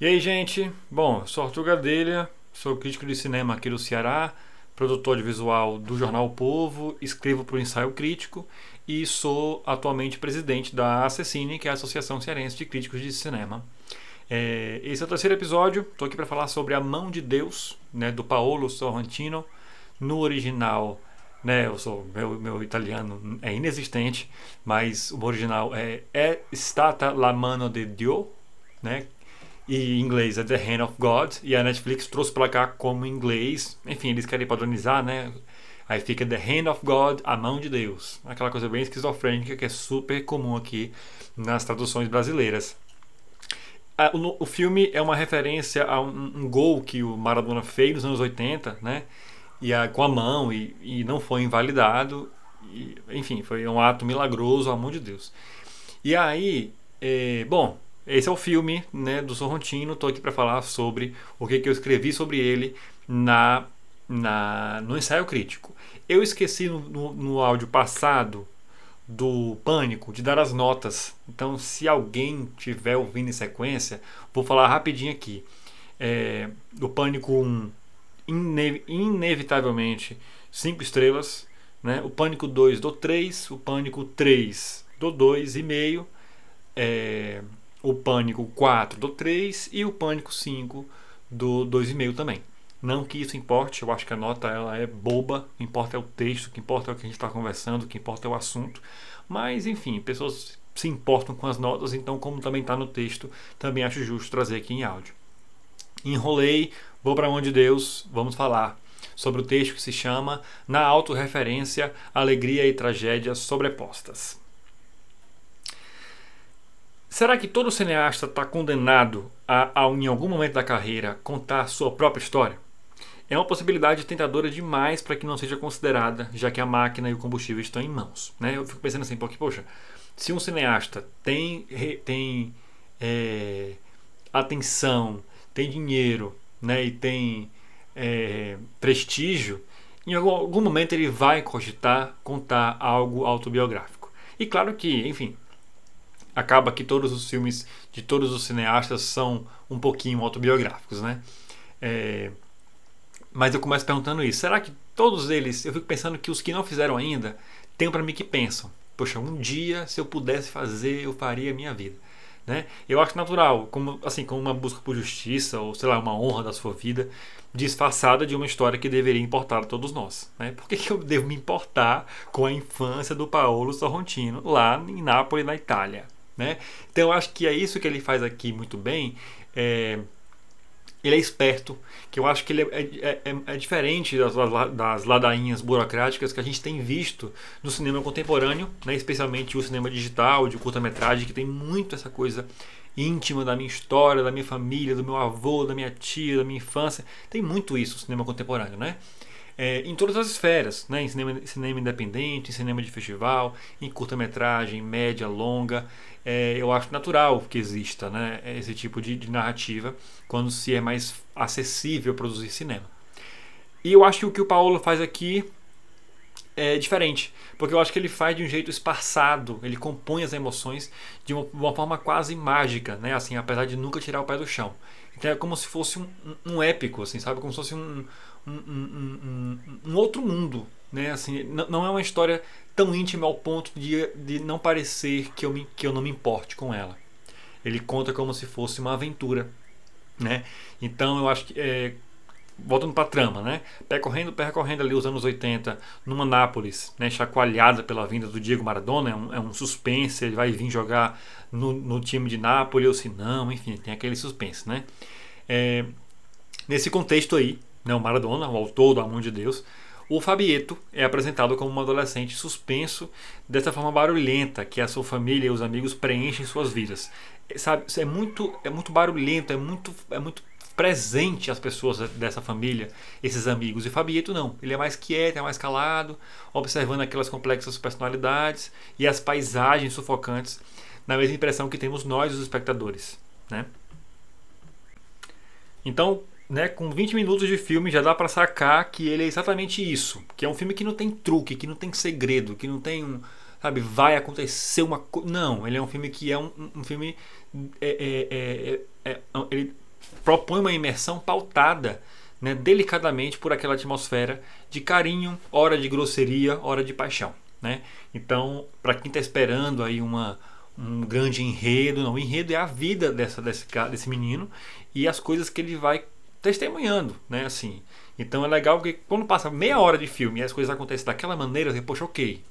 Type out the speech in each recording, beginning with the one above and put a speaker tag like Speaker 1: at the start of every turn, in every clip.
Speaker 1: E aí, gente? Bom, sou Arthur Gadelha, sou crítico de cinema aqui do Ceará, produtor de visual do jornal o Povo, escrevo para o Ensaio Crítico e sou atualmente presidente da ACCine, que é a Associação Cearense de Críticos de Cinema. É, esse é o terceiro episódio, estou aqui para falar sobre A Mão de Deus, né, do Paolo Sorrentino. No original, né, eu sou meu, meu italiano é inexistente, mas o original é É Stata la mano de Dio, né, e em inglês é The Hand of God, e a Netflix trouxe para cá como inglês. Enfim, eles querem padronizar, né? Aí fica The Hand of God, a mão de Deus. Aquela coisa bem esquizofrênica que é super comum aqui nas traduções brasileiras. O, o filme é uma referência a um, um, gol que o Maradona fez nos anos 80, né? E a, com a mão, e, e não foi invalidado. E, enfim, foi um ato milagroso, a mão de Deus. E aí, é, bom, esse é o filme né, do Sorrentino. Estou aqui para falar sobre o que, que eu escrevi sobre ele na, na, no ensaio crítico. Eu esqueci no, no, no áudio passado do Pânico de dar as notas. Então, se alguém tiver ouvindo em sequência, vou falar rapidinho aqui. É, do Pânico 1, ine inevitavelmente 5 estrelas. Né? O Pânico 2 do 3, o Pânico 3 do 2,5. É, o Pânico 4 do 3 e o Pânico 5 do 2,5 também. Não que isso importe, eu acho que a nota ela é boba, o que importa é o texto, o que importa é o que a gente está conversando, o que importa é o assunto. Mas, enfim, pessoas se importam com as notas, então, como também está no texto, também acho justo trazer aqui em áudio. Enrolei, vou para onde Deus, vamos falar sobre o texto que se chama Na Autorreferência, Alegria e Tragédia Sobrepostas. Será que todo cineasta está condenado a, a, em algum momento da carreira, contar sua própria história? É uma possibilidade tentadora demais para que não seja considerada, já que a máquina e o combustível estão em mãos. Né? Eu fico pensando assim, porque, poxa, se um cineasta tem, tem é, atenção, tem dinheiro né, e tem é, prestígio, em algum, algum momento ele vai cogitar contar algo autobiográfico. E claro que, enfim, acaba que todos os filmes de todos os cineastas são um pouquinho autobiográficos, né? É, mas eu começo perguntando isso: será que todos eles, eu fico pensando que os que não fizeram ainda, tem para mim que pensam, poxa, um dia se eu pudesse fazer, eu faria a minha vida. Né? Eu acho natural, como assim, como uma busca por justiça ou sei lá, uma honra da sua vida, disfarçada de uma história que deveria importar a todos nós. Né? Por que, que eu devo me importar com a infância do Paolo Sorrentino lá em Nápoles, na Itália? Né? Então acho que é isso que ele faz aqui muito bem. É, ele é esperto, que eu acho que ele é, é, é, é diferente das, das, ladainhas burocráticas que a gente tem visto no cinema contemporâneo, né? especialmente o cinema digital, de curta-metragem, que tem muito essa coisa íntima da minha história, da minha família, do meu avô, da minha tia, da minha infância. Tem muito isso no cinema contemporâneo, né? É, em todas as esferas, né? em cinema, cinema independente, em cinema de festival, em curta-metragem, média, longa. É, eu acho natural que exista né? esse tipo de, de narrativa quando se é mais acessível produzir cinema. E eu acho que o que o Paulo faz aqui é diferente, porque eu acho que ele faz de um jeito esparçado, ele compõe as emoções de uma, uma forma quase mágica, né? Assim, apesar de nunca tirar o pé do chão. Então é como se fosse um, um épico, assim, sabe? Como se fosse um, um, um, outro mundo, né? Assim, não é uma história tão íntima ao ponto de, de não parecer que eu, me, que eu não me importe com ela. Ele conta como se fosse uma aventura, né? Então eu acho que é, voltando para a trama, né? Percorrendo, percorrendo ali os anos 80 numa Nápoles, né? chacoalhada pela vinda do Diego Maradona, é um, é um suspense, ele vai vir jogar no, no, time de Nápoles ou se não, enfim, tem aquele suspense, né? É, nesse contexto aí, né, o Maradona, o autor do Amor de Deus, o Fabieto é apresentado como um adolescente suspenso dessa forma barulhenta que a sua família e os amigos preenchem suas vidas. É, sabe, é muito, é muito barulhento, é muito, é muito presente as pessoas dessa família, esses amigos. E Fabieto não, ele é mais quieto, é mais calado, observando aquelas complexas personalidades e as paisagens sufocantes, na mesma impressão que temos nós, os espectadores. Né? Então, né, com 20 minutos de filme já dá para sacar que ele é exatamente isso, que é um filme que não tem truque, que não tem segredo, que não tem um, sabe, vai acontecer uma coisa. Não, ele é um filme que é um, um filme. É, é, é, é, é ele propõe uma imersão pautada né, delicadamente por aquela atmosfera de carinho, hora de grosseria, hora de paixão. Né? Então, para quem está esperando aí uma, um grande enredo, não, o enredo é a vida dessa, desse, desse menino e as coisas que ele vai testemunhando, né? Assim, então é legal porque quando passa meia hora de filme e as coisas acontecem daquela maneira, você, poxa, ok,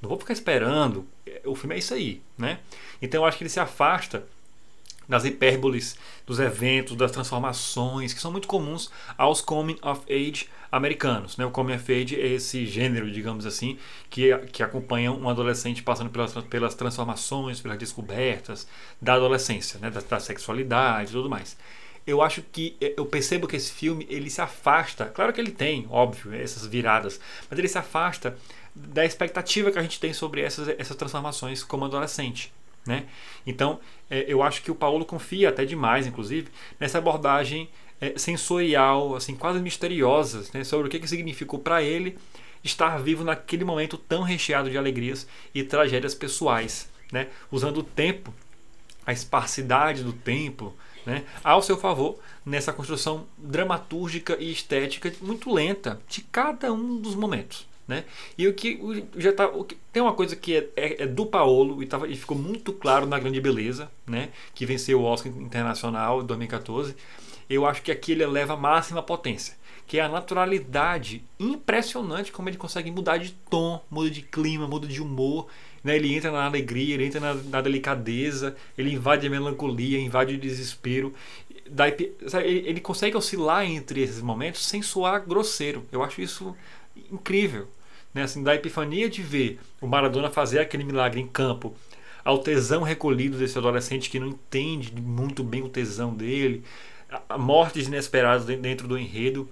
Speaker 1: não vou ficar esperando, o filme é isso aí, né? Então eu acho que ele se afasta das hipérboles, dos eventos, das transformações que são muito comuns aos coming of age americanos. Né? O coming of age é esse gênero, digamos assim, que, que acompanha um adolescente passando pelas, pelas transformações, pelas descobertas da adolescência, né? da, da sexualidade e tudo mais eu acho que eh, eu percebo que esse filme ele se afasta, claro que ele tem, óbvio, essas viradas, mas ele se afasta da expectativa que a gente tem sobre essas, essas transformações como adolescente. Né? Então, é, eu acho que o Paulo confia até demais, inclusive, nessa abordagem é, sensorial, assim, quase misteriosa, né, sobre o que, que significou para ele estar vivo naquele momento tão recheado de alegrias e tragédias pessoais, né? usando o tempo, a esparsidade do tempo, né, ao seu favor nessa construção dramatúrgica e estética muito lenta de cada um dos momentos. Né? E o que já tá, o que, tem uma coisa que é, é, é do Paolo e, tava, e ficou muito claro na Grande Beleza, né? que venceu o Oscar Internacional em 2014. Eu acho que aqui ele eleva a máxima potência, que é a naturalidade impressionante como ele consegue mudar de tom, muda de clima, muda de humor. Né? Ele entra na alegria, ele entra na, na delicadeza, ele invade a melancolia, invade o desespero. Daí, ele, ele consegue oscilar entre esses momentos sem soar grosseiro. Eu acho isso incrível né? assim, da epifania de ver o Maradona fazer aquele milagre em campo, ao tesão recolhido desse adolescente que não entende muito bem o tesão dele, a mortes inesperadas dentro do enredo,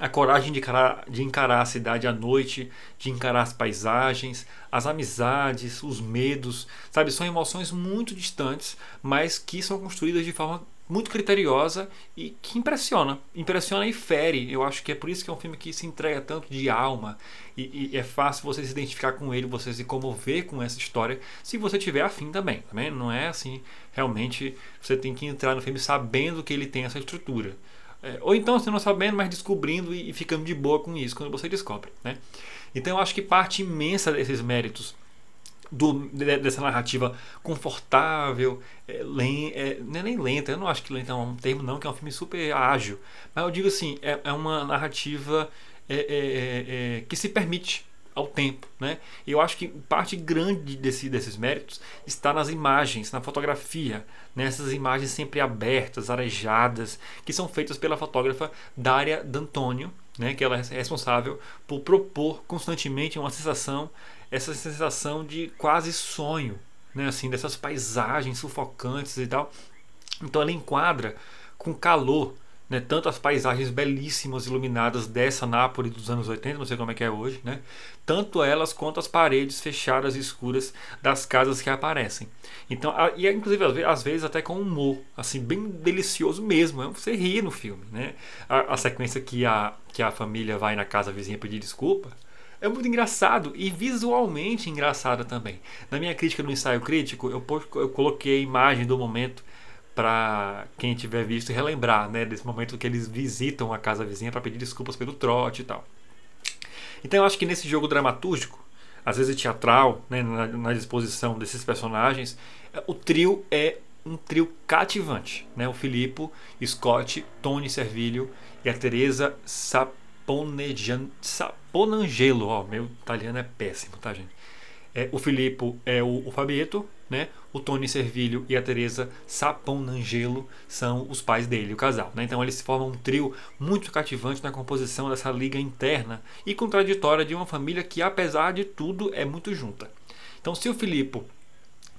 Speaker 1: a coragem de encarar, de encarar a cidade à noite, de encarar as paisagens, as amizades, os medos, sabe? São emoções muito distantes, mas que são construídas de forma muito criteriosa e que impressiona. Impressiona e fere. Eu acho que é por isso que é um filme que se entrega tanto de alma e, e é fácil você se identificar com ele, você se comover com essa história, se você tiver afim também. também. Não é assim, realmente você tem que entrar no filme sabendo que ele tem essa estrutura. É, ou então você não sabendo, mas descobrindo e, e ficando de boa com isso quando você descobre. Né? Então eu acho que parte imensa desses méritos do, dessa narrativa confortável, é, len, é, não é nem lenta, eu não acho que lenta é um termo não, que é um filme super ágil, mas eu digo assim, é, é uma narrativa é, é, é, que se permite ao tempo, né? Eu acho que parte grande desse, desses méritos está nas imagens, na fotografia, nessas né? imagens sempre abertas, arejadas, que são feitas pela fotógrafa Daria D'Antonio, né? Que ela é responsável por propor constantemente uma sensação essa sensação de quase sonho, né? assim, dessas paisagens sufocantes e tal. Então ela enquadra com calor né, tanto as paisagens belíssimas iluminadas dessa Nápoles dos anos 80, não sei como é que é hoje, né, tanto elas quanto as paredes fechadas e escuras das casas que aparecem. Então, a, e inclusive às vezes até com humor, assim, bem delicioso mesmo, você ri no filme, né? A, a sequência que a, que a família vai na casa vizinha pedir desculpa, é muito engraçado e visualmente engraçado também. Na minha crítica no ensaio crítico, eu, eu coloquei a imagem do momento para quem tiver visto relembrar, né, desse momento que eles visitam a casa vizinha para pedir desculpas pelo trote e tal. Então eu acho que nesse jogo dramatúrgico, às vezes teatral, né, na, na disposição desses personagens, o trio é um trio cativante, né? O Filippo, Scott, Tony Servilio e a Teresa Sap Saponangelo, ó, meu italiano é péssimo, tá, gente? É, o Filippo é o, o Fabietto, né? O Tony Servilho e a Teresa Saponangelo são os pais dele, o casal. Né? Então eles formam um trio muito cativante na composição dessa liga interna e contraditória de uma família que, apesar de tudo, é muito junta. Então, se o Filippo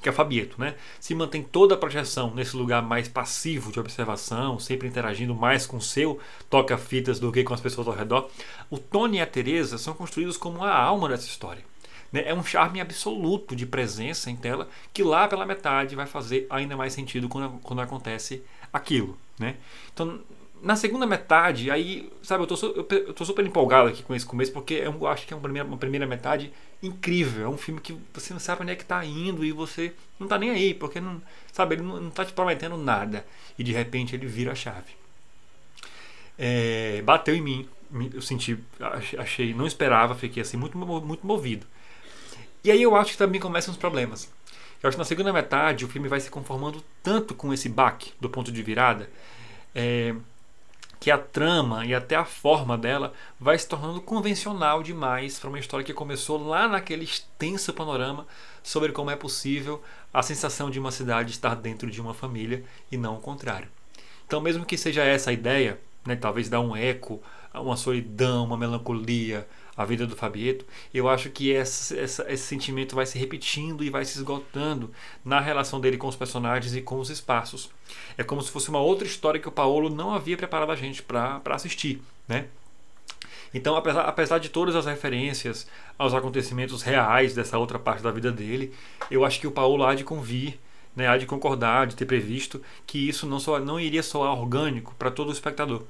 Speaker 1: que é o Fabieto, né? Se mantém toda a projeção nesse lugar mais passivo de observação, sempre interagindo mais com o seu toca-fitas do que com as pessoas ao redor. O Tony e a Teresa são construídos como a alma dessa história. Né? É um charme absoluto de presença em tela que lá pela metade vai fazer ainda mais sentido quando, quando acontece aquilo, né? Então na segunda metade, aí, sabe, eu tô, eu, tô super empolgado aqui com esse começo, porque eu acho que é uma primeira, uma primeira metade incrível. É um filme que você não sabe onde é que tá indo e você não tá nem aí, porque não, sabe, ele não, não tá te prometendo nada. E de repente ele vira a chave. É, bateu em mim, eu senti, achei, não esperava, fiquei assim muito, muito movido. E aí eu acho que também começam os problemas. Eu acho que na segunda metade o filme vai se conformando tanto com esse baque do ponto de virada. É, que a trama e até a forma dela vai se tornando convencional demais para uma história que começou lá naquele extenso panorama sobre como é possível a sensação de uma cidade estar dentro de uma família e não o contrário. Então, mesmo que seja essa a ideia, né, talvez dar um eco, uma solidão, uma melancolia, a vida do Fabieto, eu acho que essa, essa, esse sentimento vai se repetindo e vai se esgotando na relação dele com os personagens e com os espaços. É como se fosse uma outra história que o Paulo não havia preparado a gente para assistir, né? Então, apesar, apesar de todas as referências aos acontecimentos reais dessa outra parte da vida dele, eu acho que o Paulo há de convir, né, há de concordar, de ter previsto que isso não, só, não iria soar orgânico para todo o espectador.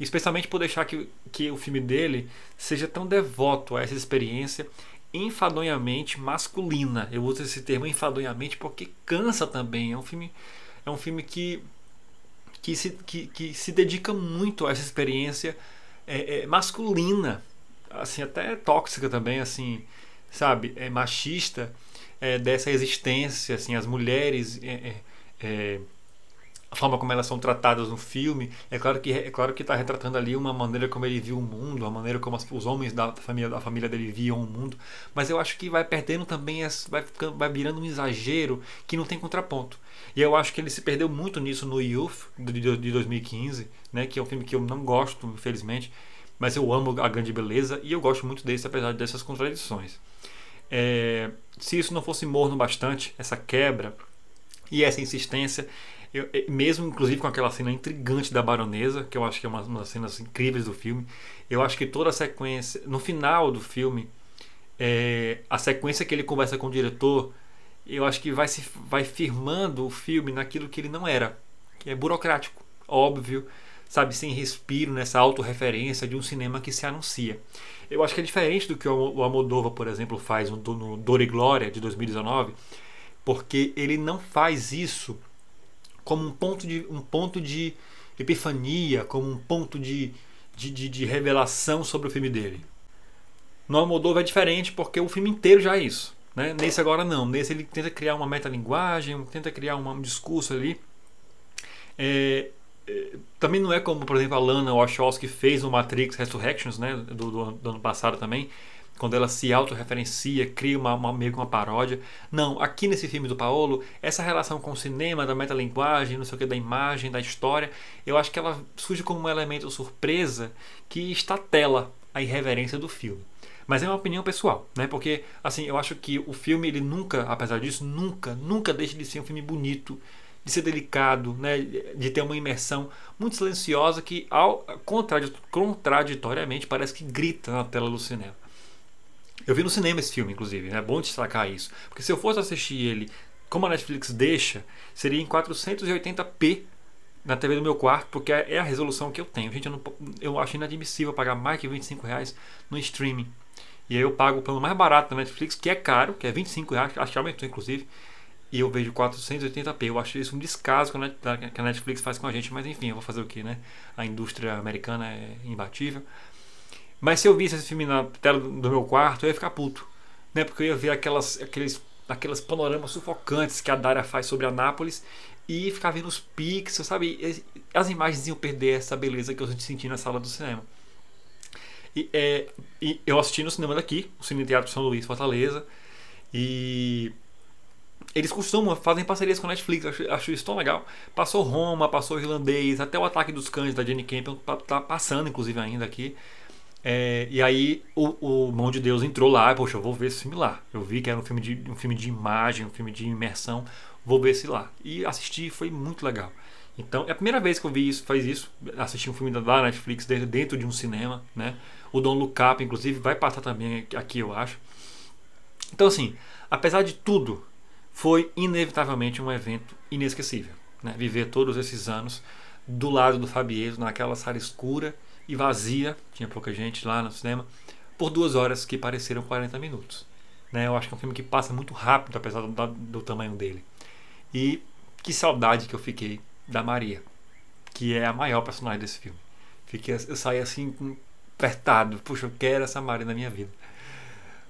Speaker 1: Especialmente por deixar que, que o filme dele seja tão devoto a essa experiência enfadonhamente masculina. Eu uso esse termo enfadonhamente porque cansa também. É um filme, é um filme que, que, se, que, que se dedica muito a essa experiência é, é, masculina, assim até tóxica também, assim, sabe, é machista é, dessa existência, assim, as mulheres é, é, é a forma como elas são tratadas no filme. É claro que é claro que está retratando ali uma maneira como ele viu o mundo, a maneira como os homens da família da família dele viam o mundo. Mas eu acho que vai perdendo também, vai ficando, vai virando um exagero que não tem contraponto. E eu acho que ele se perdeu muito nisso no Youth de 2015, né? Que é um filme que eu não gosto, infelizmente, mas eu amo a grande beleza e eu gosto muito desse apesar dessas contradições. É, se isso não fosse morno bastante, essa quebra e essa insistência, eu, mesmo inclusive com aquela cena intrigante da baronesa, que eu acho que é uma, uma das cenas incríveis do filme, eu acho que toda a sequência, no final do filme, é, a sequência que ele conversa com o diretor, eu acho que vai, se, vai firmando o filme naquilo que ele não era, que é burocrático, óbvio, sabe, sem respiro nessa autorreferência de um cinema que se anuncia. Eu acho que é diferente do que o Almodóvar, por exemplo, faz no Dor e Glória de 2019, porque ele não faz isso como um ponto de, um ponto de epifania, como um ponto de, de, de, de revelação sobre o filme dele. No Almodóvar é diferente porque o filme inteiro já é isso. Né? Nesse agora não. Nesse ele tenta criar uma metalinguagem, tenta criar um discurso ali. É, é, também não é como, por exemplo, a Lana Wachowski fez no Matrix Resurrections, né, do, do, do ano passado também, quando ela se autorreferencia, cria uma, uma, meio que uma paródia. Não, aqui nesse filme do Paolo, essa relação com o cinema, da metalinguagem, não sei o que, da imagem, da história, eu acho que ela surge como um elemento surpresa que estatela a irreverência do filme. Mas é uma opinião pessoal, né? Porque, assim, eu acho que o filme, ele nunca, apesar disso, nunca, nunca deixa de ser um filme bonito, de ser delicado, né? de ter uma imersão muito silenciosa que, ao, contraditoriamente, parece que grita na tela do cinema. Eu vi no cinema esse filme, inclusive, é né? bom destacar isso. Porque se eu fosse assistir ele como a Netflix deixa, seria em 480p na TV do meu quarto, porque é a resolução que eu tenho. Gente, eu, não, eu acho inadmissível pagar mais que 25 reais no streaming. E aí eu pago o plano mais barato da Netflix, que é caro, que é 25 reais, acho que aumentou inclusive. E eu vejo 480p. Eu acho isso um descaso que a Netflix faz com a gente, mas enfim, eu vou fazer o que, né? A indústria americana é imbatível. Mas se eu visse esse filme na tela do meu quarto, eu ia ficar puto. Né? Porque eu ia ver aquelas, aqueles, aquelas panoramas sufocantes que a Daria faz sobre Anápolis e ficar vendo os pixels, sabe? As imagens iam perder essa beleza que eu senti na sala do cinema. E, é, e eu assisti no cinema daqui, o Cine Teatro São Luís, Fortaleza. E eles costumam, fazem parcerias com a Netflix, acho, acho, isso tão legal. Passou Roma, passou Irlandês, até o Ataque dos Cães da Jenny Campion tá passando, inclusive, ainda aqui. É, e aí o, o Mão de Deus entrou lá, poxa, eu vou ver esse filme lá. Eu vi que era um filme de, um filme de imagem, um filme de imersão, vou ver esse lá. E assisti, foi muito legal. Então, é a primeira vez que eu vi isso, faz isso, assistir um filme da Netflix dentro de um cinema, né? O Don Look Up, inclusive, vai passar também aqui, eu acho. Então, assim, apesar de tudo, foi inevitavelmente um evento inesquecível. Né? Viver todos esses anos do lado do Fabieto, naquela sala escura e vazia, tinha pouca gente lá no cinema, por duas horas que pareceram 40 minutos. Né? Eu acho que é um filme que passa muito rápido, apesar do, do tamanho dele. E que saudade que eu fiquei da Maria, que é a maior personagem desse filme. Fiquei, eu saí assim, apertado. Puxa, eu quero essa Maria na minha vida.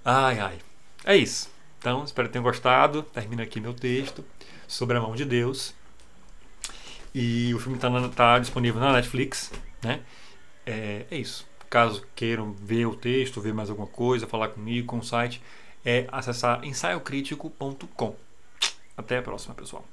Speaker 1: Ai, ai. É isso. Então, espero que tenham gostado. Termina aqui meu texto sobre a mão de Deus. E o filme está tá disponível na Netflix. Né? É, é isso. Caso queiram ver o texto, ver mais alguma coisa, falar comigo, com o site, é acessar ensaiocrítico.com. Até a próxima, pessoal.